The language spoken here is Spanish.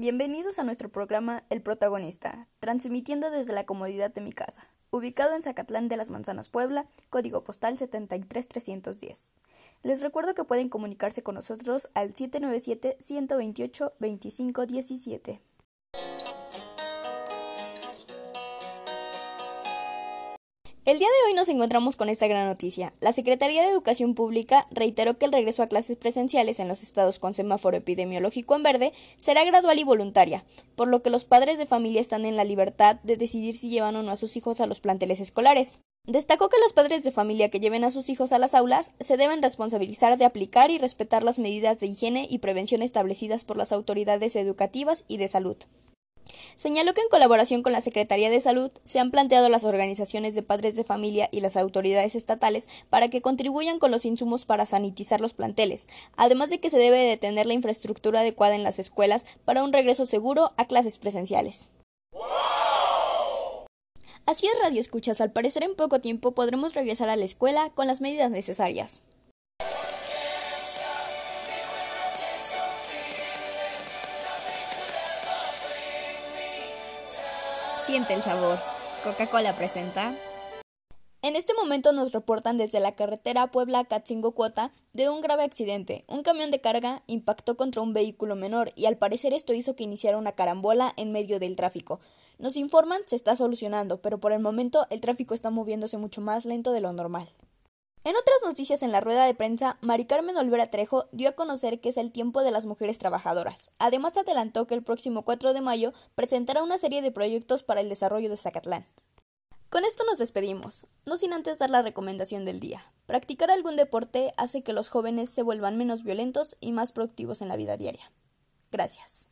Bienvenidos a nuestro programa El Protagonista, transmitiendo desde la comodidad de mi casa, ubicado en Zacatlán de las Manzanas, Puebla, código postal 73310. Les recuerdo que pueden comunicarse con nosotros al 797-128-2517. El día de hoy nos encontramos con esta gran noticia. La Secretaría de Educación Pública reiteró que el regreso a clases presenciales en los estados con semáforo epidemiológico en verde será gradual y voluntaria, por lo que los padres de familia están en la libertad de decidir si llevan o no a sus hijos a los planteles escolares. Destacó que los padres de familia que lleven a sus hijos a las aulas se deben responsabilizar de aplicar y respetar las medidas de higiene y prevención establecidas por las autoridades educativas y de salud. Señaló que en colaboración con la Secretaría de Salud se han planteado las organizaciones de padres de familia y las autoridades estatales para que contribuyan con los insumos para sanitizar los planteles, además de que se debe de tener la infraestructura adecuada en las escuelas para un regreso seguro a clases presenciales. Así es, Radio Escuchas, al parecer en poco tiempo podremos regresar a la escuela con las medidas necesarias. Siente el sabor. Coca-Cola presenta. En este momento nos reportan desde la carretera Puebla-Catzingo-Cuota de un grave accidente. Un camión de carga impactó contra un vehículo menor y al parecer esto hizo que iniciara una carambola en medio del tráfico. Nos informan se está solucionando, pero por el momento el tráfico está moviéndose mucho más lento de lo normal. En otras noticias en la rueda de prensa, Mari Carmen Olvera Trejo dio a conocer que es el tiempo de las mujeres trabajadoras. Además adelantó que el próximo 4 de mayo presentará una serie de proyectos para el desarrollo de Zacatlán. Con esto nos despedimos, no sin antes dar la recomendación del día. Practicar algún deporte hace que los jóvenes se vuelvan menos violentos y más productivos en la vida diaria. Gracias.